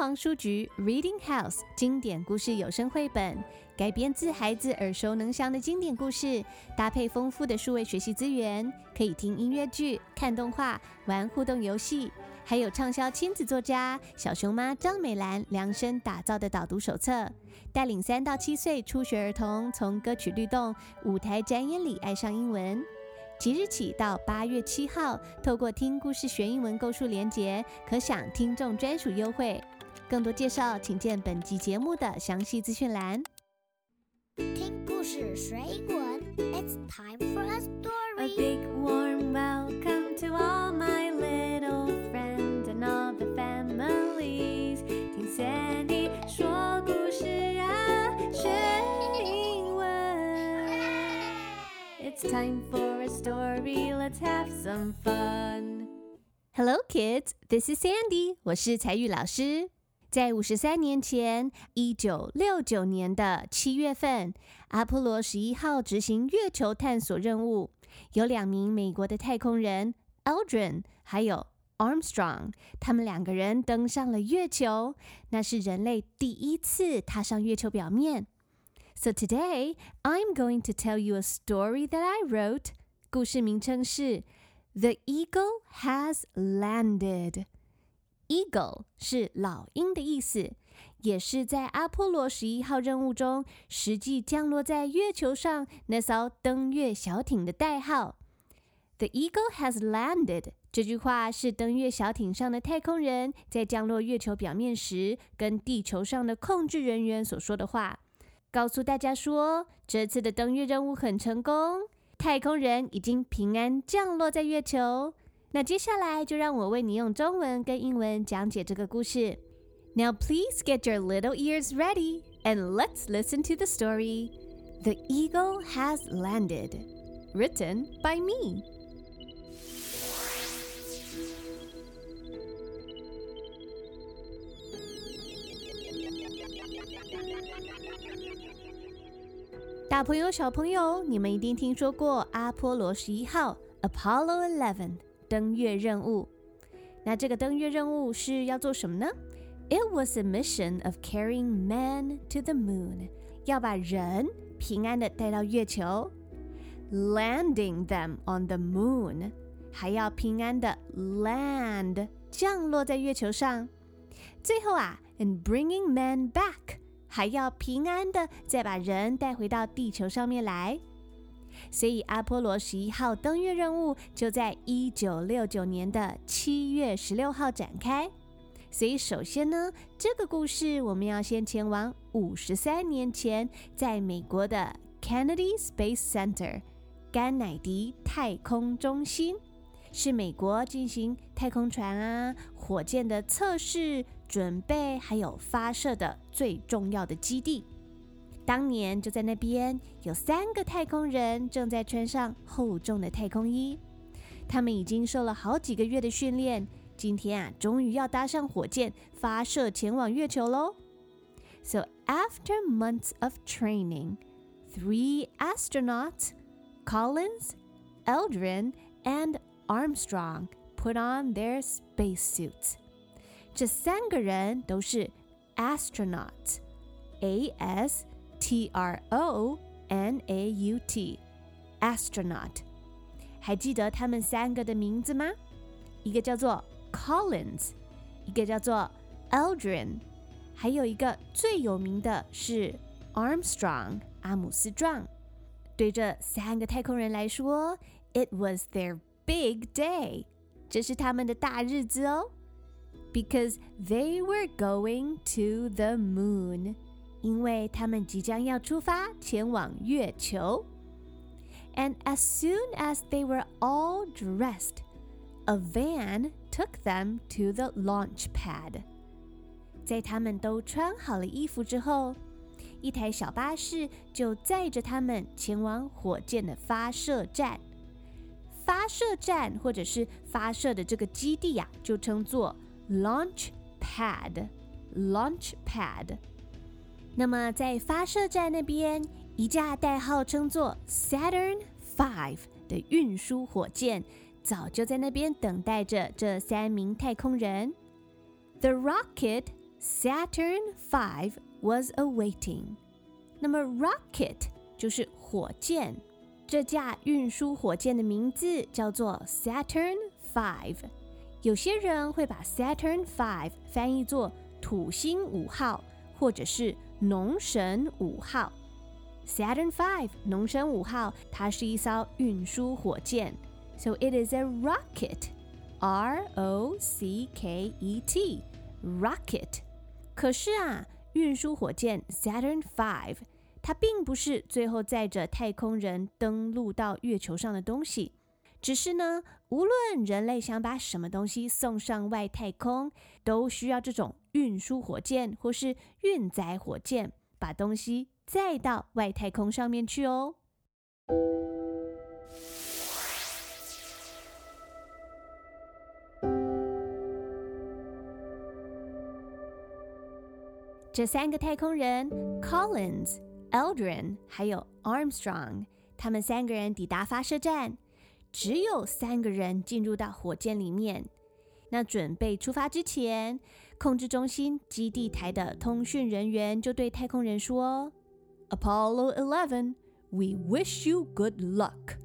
黄书局 Reading House 经典故事有声绘本，改编自孩子耳熟能详的经典故事，搭配丰富的数位学习资源，可以听音乐剧、看动画、玩互动游戏，还有畅销亲子作家小熊妈张美兰量身打造的导读手册，带领三到七岁初学儿童从歌曲律动、舞台展演里爱上英文。即日起到八月七号，透过听故事学英文购书连结，可享听众专属优惠。更多介绍，请见本集节目的详细资讯栏。听故事学英文，It's time for a story. A big warm welcome to all my little friends and all the families. 听 Sandy 说故事啊，学英文。It's time for a story. Let's have some fun. Hello, kids. This is Sandy. 我是采钰老师。在五十三年前，一九六九年的七月份，阿波罗十一号执行月球探索任务，有两名美国的太空人 Aldrin 还有 Armstrong，他们两个人登上了月球，那是人类第一次踏上月球表面。So today I'm going to tell you a story that I wrote。故事名称是 The Eagle Has Landed。Eagle 是老鹰的意思，也是在阿波罗十一号任务中实际降落在月球上那艘登月小艇的代号。The Eagle has landed 这句话是登月小艇上的太空人在降落月球表面时，跟地球上的控制人员所说的话，告诉大家说，这次的登月任务很成功，太空人已经平安降落在月球。那接下来就让我为你用中文跟英文讲解这个故事。Now please get your little ears ready and let's listen to the story. The Eagle Has Landed, written by me. 大朋友、小朋友，你们一定听说过阿波罗十一号 （Apollo Eleven）。 登月任务，那这个登月任务是要做什么呢？It was a mission of carrying man to the moon，要把人平安的带到月球，landing them on the moon，还要平安的 land 降落在月球上，最后啊，and bringing man back，还要平安的再把人带回到地球上面来。所以，阿波罗十一号登月任务就在一九六九年的七月十六号展开。所以，首先呢，这个故事我们要先前往五十三年前，在美国的 Kennedy Space Center（ 甘乃迪太空中心），是美国进行太空船啊、火箭的测试、准备还有发射的最重要的基地。当年就在那边，有三个太空人正在穿上厚重的太空衣。他们已经受了好几个月的训练，今天啊，终于要搭上火箭发射前往月球喽。So after months of training, three astronauts, Collins, Aldrin, and Armstrong, put on their spacesuits. 这三个人都是 astronauts, A-S。 T R O N A U T，astronaut，还记得他们三个的名字吗？一个叫做 Collins，一个叫做 Aldrin，还有一个最有名的是 Armstrong，阿姆斯壮。对这三个太空人来说，It was their big day，这是他们的大日子哦，because they were going to the moon。 因为他们即将要出发前往月球，and as soon as they were all dressed, a van took them to the launch pad。在他们都穿好了衣服之后，一台小巴士就载着他们前往火箭的发射站。发射站或者是发射的这个基地呀、啊，就称作 launch pad。launch pad。那么，在发射站那边，一架代号称作 Saturn V 的运输火箭早就在那边等待着这三名太空人。The rocket Saturn V was awaiting。那么 rocket 就是火箭，这架运输火箭的名字叫做 Saturn V。有些人会把 Saturn V 翻译作土星五号，或者是农神五号。Saturn V 农神五号，它是一艘运输火箭，so it is a rocket，R O C K E T，rocket。可是啊，运输火箭 Saturn Five，它并不是最后载着太空人登陆到月球上的东西，只是呢，无论人类想把什么东西送上外太空，都需要这种运输火箭或是运载火箭把东西。载到外太空上面去哦。这三个太空人，Collins、Aldrin 还有 Armstrong，他们三个人抵达发射站，只有三个人进入到火箭里面。那准备出发之前，控制中心基地台的通讯人员就对太空人说。Apollo 11, we wish you good luck.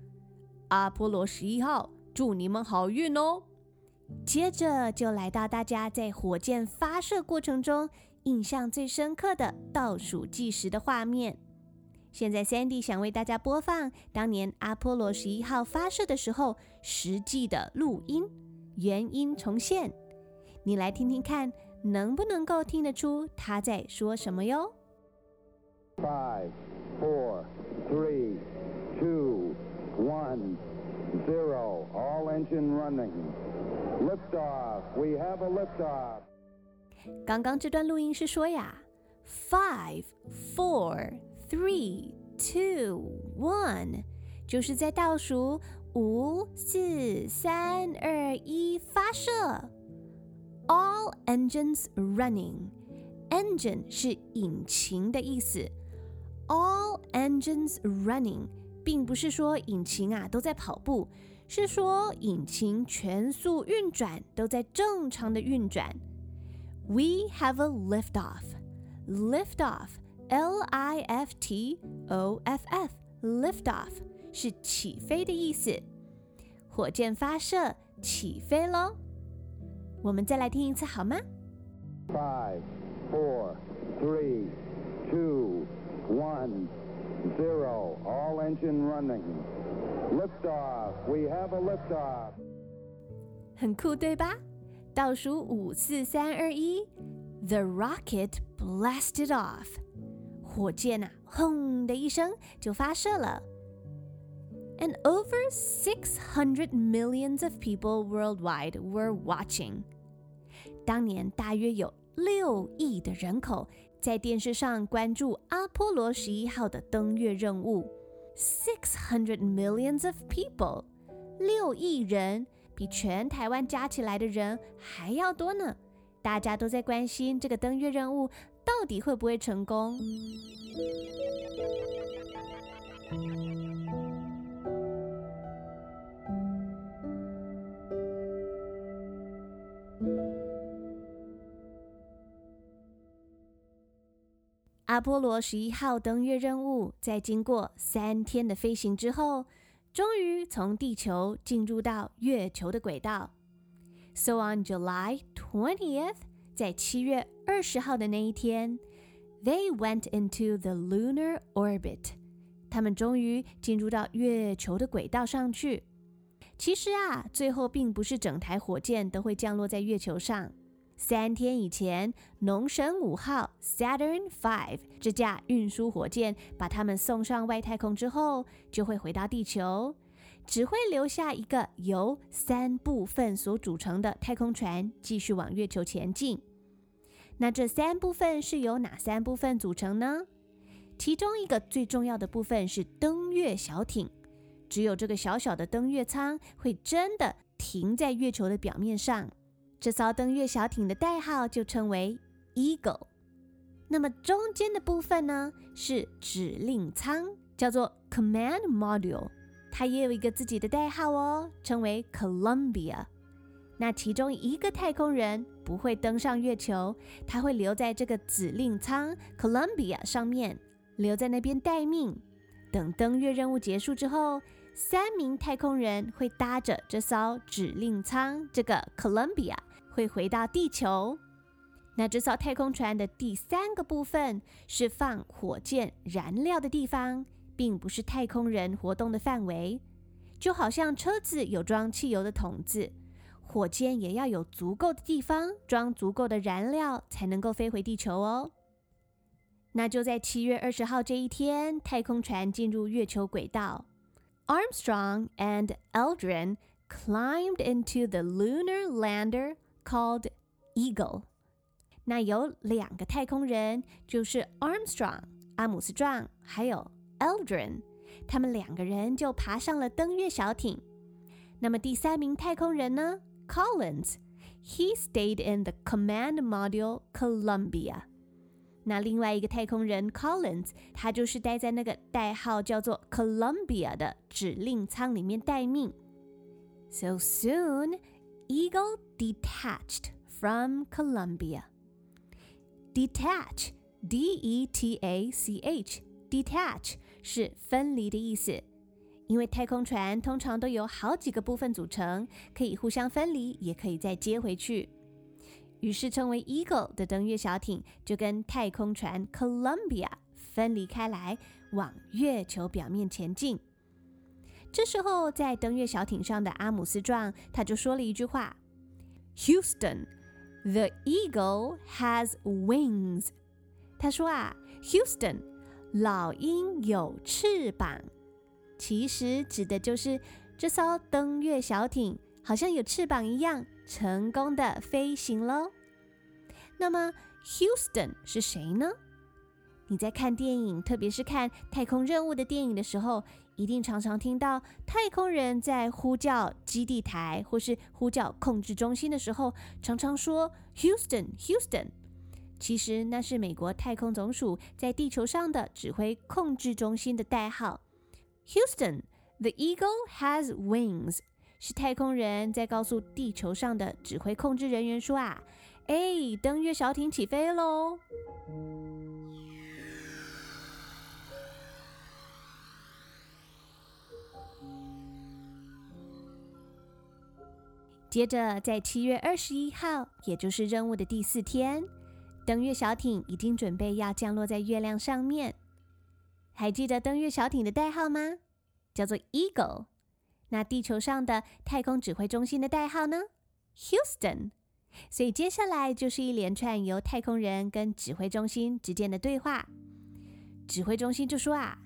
阿波罗十一号，祝你们好运哦。接着就来到大家在火箭发射过程中印象最深刻的倒数计时的画面。现在 Sandy 想为大家播放当年阿波罗十一号发射的时候实际的录音，原音重现。你来听听看，能不能够听得出他在说什么哟？Five, four, three, two, one, zero. All engine running. Liftoff. We have a liftoff. 刚刚这段录音是说呀，Five, four, three, two, one，就是在倒数五、四、三、二、一发射。All engines running. Engine 是引擎的意思。All engines running，并不是说引擎啊都在跑步，是说引擎全速运转，都在正常的运转。We have a liftoff. Liftoff，L-I-F-T-O-F-F，liftoff 是起飞的意思。火箭发射，起飞喽！我们再来听一次好吗？Five, four, three, two. One, zero. All engine running. Liftoff. We have a liftoff. 很酷，对吧？倒数五、四、三、二、一，The rocket blasted off。火箭呐、啊，轰的一声就发射了。And over six hundred millions of people worldwide were watching。当年大约有六亿的人口。在电视上关注阿波罗十一号的登月任务，six hundred millions of people，六亿人比全台湾加起来的人还要多呢。大家都在关心这个登月任务到底会不会成功。 阿波罗十一号登月任务在经过三天的飞行之后，终于从地球进入到月球的轨道。So on July twentieth，在七月二十号的那一天，they went into the lunar orbit。他们终于进入到月球的轨道上去。其实啊，最后并不是整台火箭都会降落在月球上。三天以前，农神五号 （Saturn V） 这架运输火箭把他们送上外太空之后，就会回到地球，只会留下一个由三部分所组成的太空船，继续往月球前进。那这三部分是由哪三部分组成呢？其中一个最重要的部分是登月小艇，只有这个小小的登月舱会真的停在月球的表面上。这艘登月小艇的代号就称为 Eagle。那么中间的部分呢，是指令舱，叫做 Command Module，它也有一个自己的代号哦，称为 Columbia。那其中一个太空人不会登上月球，他会留在这个指令舱 Columbia 上面，留在那边待命。等登月任务结束之后，三名太空人会搭着这艘指令舱，这个 Columbia 会回到地球。那这艘太空船的第三个部分是放火箭燃料的地方，并不是太空人活动的范围。就好像车子有装汽油的桶子，火箭也要有足够的地方装足够的燃料，才能够飞回地球哦。那就在七月二十号这一天，太空船进入月球轨道。Armstrong and Aldrin climbed into the lunar lander called Eagle。那有两个太空人，就是 Armstrong 阿姆斯壮，还有 Aldrin，他们两个人就爬上了登月小艇。那么第三名太空人呢？Collins，he stayed in the command module Columbia。 那另外一个太空人 Collins，他就是待在那个代号叫做 Columbia 的指令舱里面待命。So soon, Eagle detached from Columbia. Detach, D-E-T-A-C-H, detach 是分离的意思。因为太空船通常都有好几个部分组成，可以互相分离，也可以再接回去。于是，称为 Eagle 的登月小艇就跟太空船 Columbia 分离开来，往月球表面前进。这时候，在登月小艇上的阿姆斯壮他就说了一句话：“Houston, the Eagle has wings。”他说啊，Houston，老鹰有翅膀。其实指的就是这艘登月小艇。好像有翅膀一样，成功的飞行喽。那么，Houston 是谁呢？你在看电影，特别是看太空任务的电影的时候，一定常常听到太空人在呼叫基地台或是呼叫控制中心的时候，常常说 Houston，Houston。其实那是美国太空总署在地球上的指挥控制中心的代号。Houston，the eagle has wings。是太空人在告诉地球上的指挥控制人员说：“啊，哎，登月小艇起飞喽！”接着，在七月二十一号，也就是任务的第四天，登月小艇已经准备要降落在月亮上面。还记得登月小艇的代号吗？叫做 Eagle。那地球上的太空指挥中心的代号呢？Houston。所以接下来就是一连串由太空人跟指挥中心之间的对话。指挥中心就说啊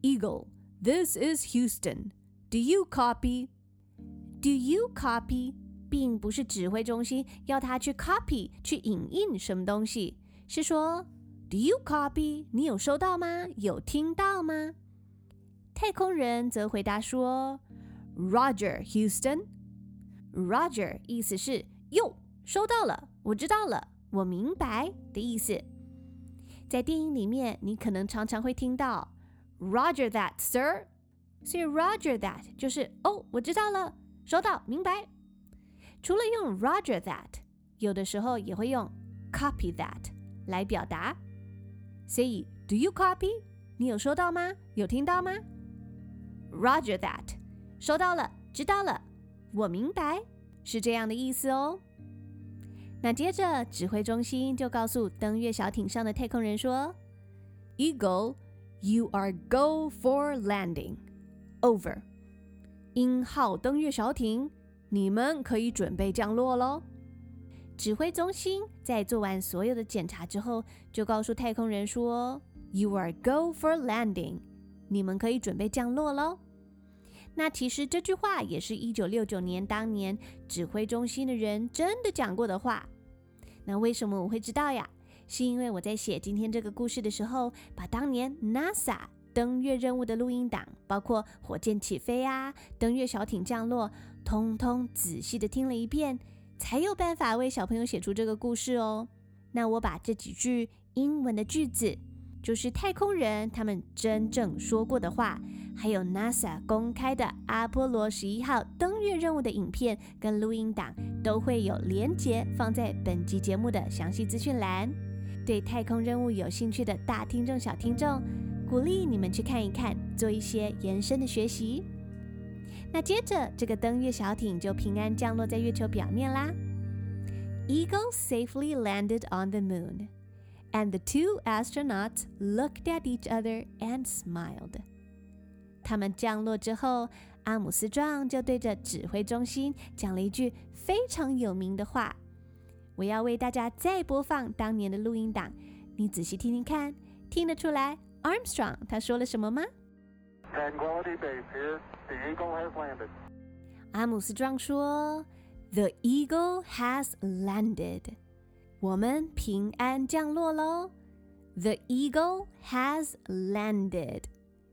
：“Eagle，this is Houston. Do you copy? Do you copy？” 并不是指挥中心要他去 copy 去影印什么东西，是说 “Do you copy？” 你有收到吗？有听到吗？太空人则回答说。Roger, Houston. Roger 意思是哟，收到了，我知道了，我明白的意思。在电影里面，你可能常常会听到 Roger that, sir。所以 Roger that 就是哦，我知道了，收到，明白。除了用 Roger that，有的时候也会用 copy that 来表达。所以 Do you copy？你有收到吗？有听到吗？Roger that。收到了，知道了，我明白，是这样的意思哦。那接着，指挥中心就告诉登月小艇上的太空人说：“Eagle, you are go for landing. Over。鹰号登月小艇，你们可以准备降落喽。”指挥中心在做完所有的检查之后，就告诉太空人说：“You are go for landing。你们可以准备降落喽。”那其实这句话也是一九六九年当年指挥中心的人真的讲过的话。那为什么我会知道呀？是因为我在写今天这个故事的时候，把当年 NASA 登月任务的录音档，包括火箭起飞啊、登月小艇降落，通通仔细的听了一遍，才有办法为小朋友写出这个故事哦。那我把这几句英文的句子，就是太空人他们真正说过的话。还有 NASA 公开的阿波罗十一号登月任务的影片跟录音档，都会有连结放在本集节目的详细资讯栏。对太空任务有兴趣的大听众、小听众，鼓励你们去看一看，做一些延伸的学习。那接着，这个登月小艇就平安降落在月球表面啦。Eagle safely landed on the moon, and the two astronauts looked at each other and smiled. 他们降落之后，阿姆斯壮就对着指挥中心讲了一句非常有名的话。我要为大家再播放当年的录音档，你仔细听听看，听得出来 Armstrong 他说了什么吗？Tranquility Base here. The Eagle has landed. 阿姆斯壮说：“The Eagle has landed. 我们平安降落喽。The Eagle has landed.”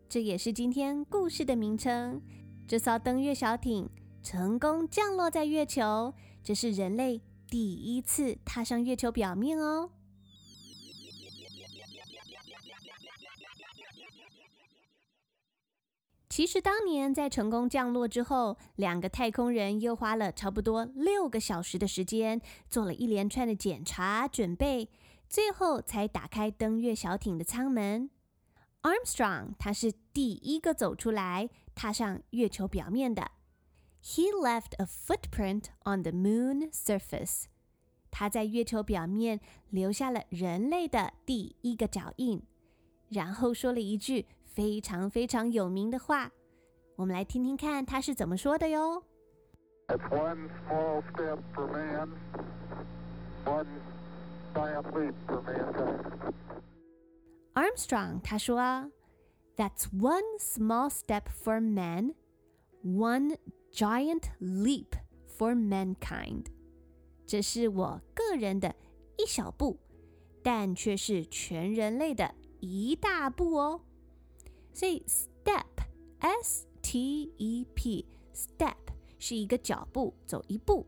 这也是今天故事的名称。这艘登月小艇成功降落在月球，这是人类第一次踏上月球表面哦。其实当年在成功降落之后，两个太空人又花了差不多六个小时的时间，做了一连串的检查准备，最后才打开登月小艇的舱门。Armstrong 他是第一个走出来，踏上月球表面的。He left a footprint on the moon surface。他在月球表面留下了人类的第一个脚印，然后说了一句非常非常有名的话。我们来听听看他是怎么说的哟。That's one small step for man, one giant leap for mankind. Armstrong 他说：“That's one small step for man, one giant leap for mankind。这是我个人的一小步，但却是全人类的一大步哦。所以 step，s t e p，step 是一个脚步，走一步。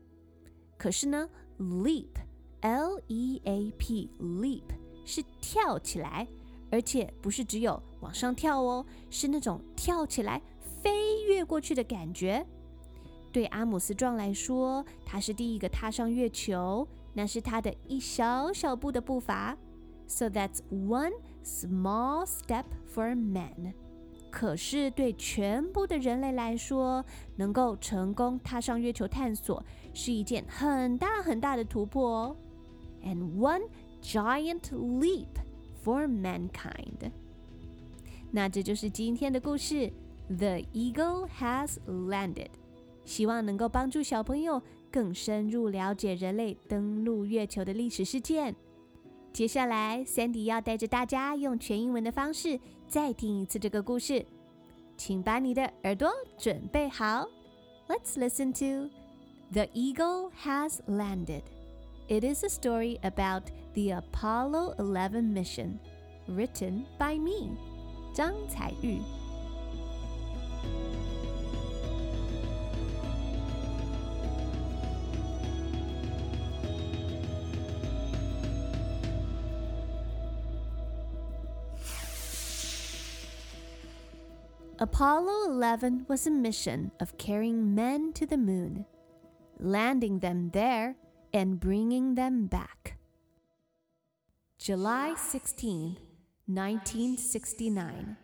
可是呢，leap，l e a p，leap 是跳起来。” 而且不是只有往上跳哦，是那种跳起来飞跃过去的感觉。对阿姆斯壮来说，他是第一个踏上月球，那是他的一小小步的步伐。So that's one small step for man。可是对全部的人类来说，能够成功踏上月球探索，是一件很大很大的突破哦。And one giant leap。For mankind，那这就是今天的故事。The Eagle has landed，希望能够帮助小朋友更深入了解人类登陆月球的历史事件。接下来，Sandy 要带着大家用全英文的方式再听一次这个故事，请把你的耳朵准备好。Let's listen to The Eagle has landed. It is a story about the Apollo 11 mission, written by me, Zhang Caiyu. Apollo 11 was a mission of carrying men to the moon. Landing them there and bringing them back. July 16, 1969,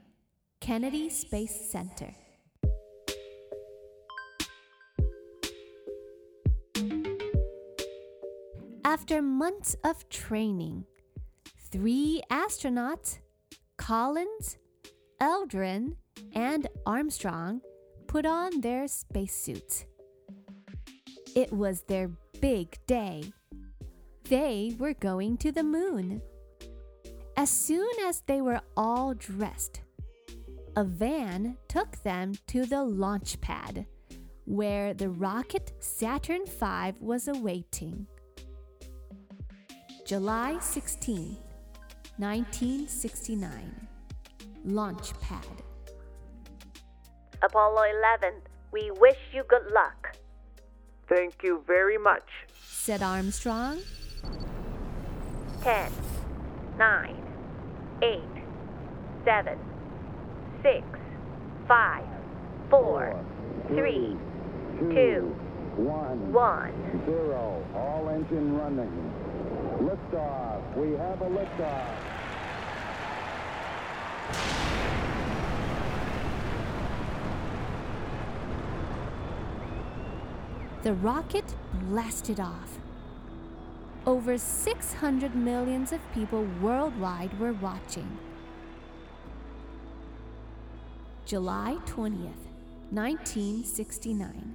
Kennedy Space Center. After months of training, three astronauts, Collins, Eldrin, and Armstrong, put on their spacesuits. It was their big day. They were going to the moon. As soon as they were all dressed, a van took them to the launch pad where the rocket Saturn V was awaiting. July 16, 1969. Launch pad. Apollo 11, we wish you good luck. Thank you very much, said Armstrong. 10, 9, 8, 7, 6, Five, four, three, two, one, one. zero. All engine running. Liftoff. We have a liftoff. The rocket blasted off. Over 600 millions of people worldwide were watching. July 20th, 1969.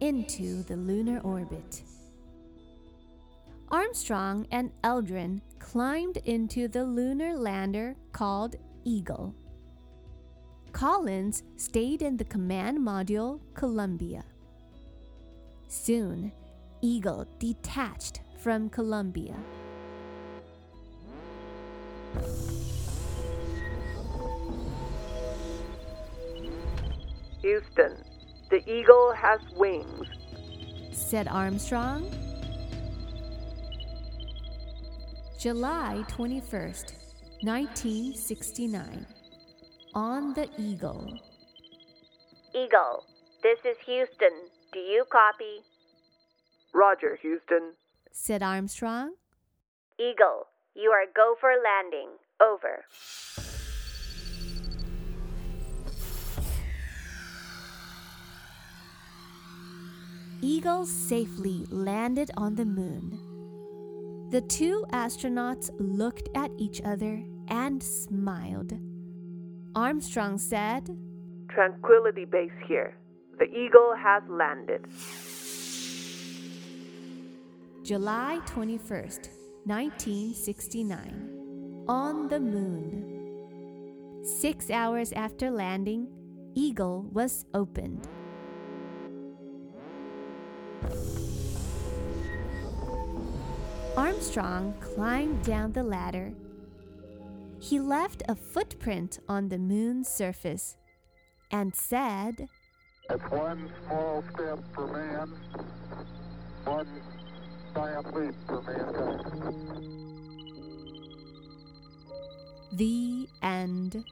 Into the lunar orbit. Armstrong and Eldrin climbed into the lunar lander called Eagle. Collins stayed in the command module Columbia. Soon, Eagle detached from Columbia. Houston, the Eagle has wings. said Armstrong. July 21st, 1969. On the Eagle. Eagle, this is Houston. Do you copy? Roger, Houston. said Armstrong. Eagle, you are go for landing. Over. Eagle safely landed on the moon. The two astronauts looked at each other and smiled. Armstrong said, Tranquility Base here. The Eagle has landed. July 21st, 1969. On the moon. Six hours after landing, Eagle was opened. Armstrong climbed down the ladder. He left a footprint on the moon's surface and said, It's one small step for man, one giant leap for mankind. The end.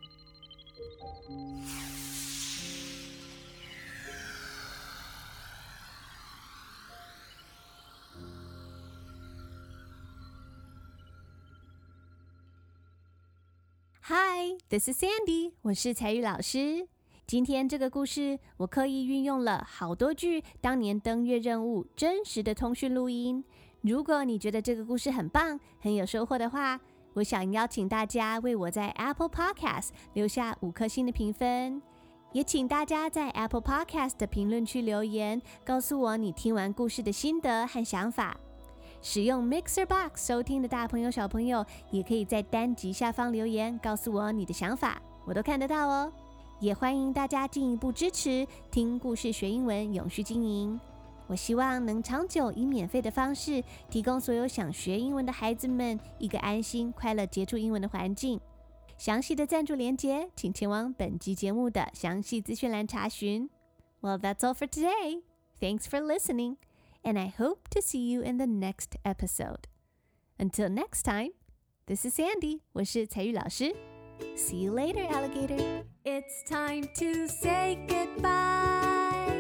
Hi, this is Sandy，我是彩玉老师。 今天这个故事，我刻意运用了好多句当年登月任务真实的通讯录音。如果你觉得这个故事很棒，很有收获的话，我想邀请大家为我在 Apple Podcast 留下五颗星的评分，也请大家在 Apple Podcast 的评论区留言，告诉我你听完故事的心得和想法。使用 Mixer Box 收听的大朋友小朋友，也可以在单集下方留言，告诉我你的想法，我都看得到哦。也欢迎大家进一步支持听故事学英文，永续经营。我希望能长久以免费的方式，提供所有想学英文的孩子们一个安心、快乐接触英文的环境。详细的赞助连结，请前往本集节目的详细资讯栏查询。Well, that's all for today. Thanks for listening, and I hope to see you in the next episode. Until next time, this is Sandy. 我是彩玉老师。See you later, alligator. It's time to say goodbye.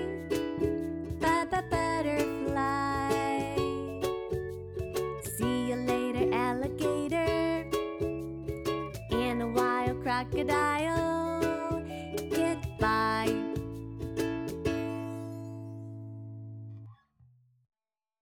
Bye bye, butterfly. See you later, alligator. And a wild crocodile.